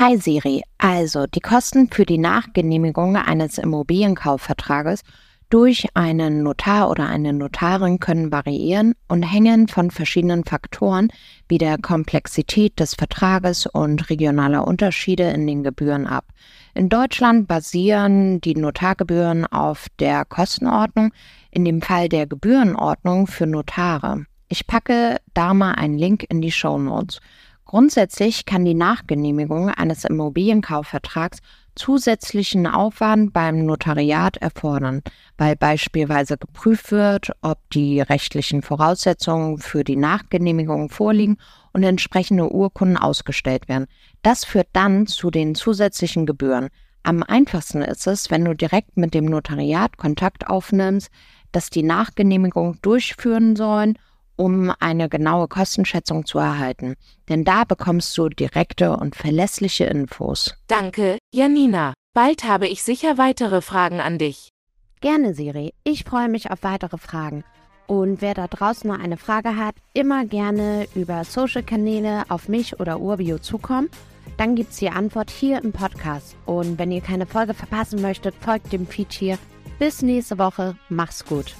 Hi Siri, also die Kosten für die Nachgenehmigung eines Immobilienkaufvertrages durch einen Notar oder eine Notarin können variieren und hängen von verschiedenen Faktoren wie der Komplexität des Vertrages und regionaler Unterschiede in den Gebühren ab. In Deutschland basieren die Notargebühren auf der Kostenordnung, in dem Fall der Gebührenordnung für Notare. Ich packe da mal einen Link in die Show Notes. Grundsätzlich kann die Nachgenehmigung eines Immobilienkaufvertrags zusätzlichen Aufwand beim Notariat erfordern, weil beispielsweise geprüft wird, ob die rechtlichen Voraussetzungen für die Nachgenehmigung vorliegen und entsprechende Urkunden ausgestellt werden. Das führt dann zu den zusätzlichen Gebühren. Am einfachsten ist es, wenn du direkt mit dem Notariat Kontakt aufnimmst, dass die Nachgenehmigung durchführen sollen um eine genaue Kostenschätzung zu erhalten. Denn da bekommst du direkte und verlässliche Infos. Danke, Janina. Bald habe ich sicher weitere Fragen an dich. Gerne, Siri. Ich freue mich auf weitere Fragen. Und wer da draußen noch eine Frage hat, immer gerne über Social-Kanäle auf mich oder Urbio zukommen. Dann gibt es die Antwort hier im Podcast. Und wenn ihr keine Folge verpassen möchtet, folgt dem Feed hier. Bis nächste Woche. Mach's gut.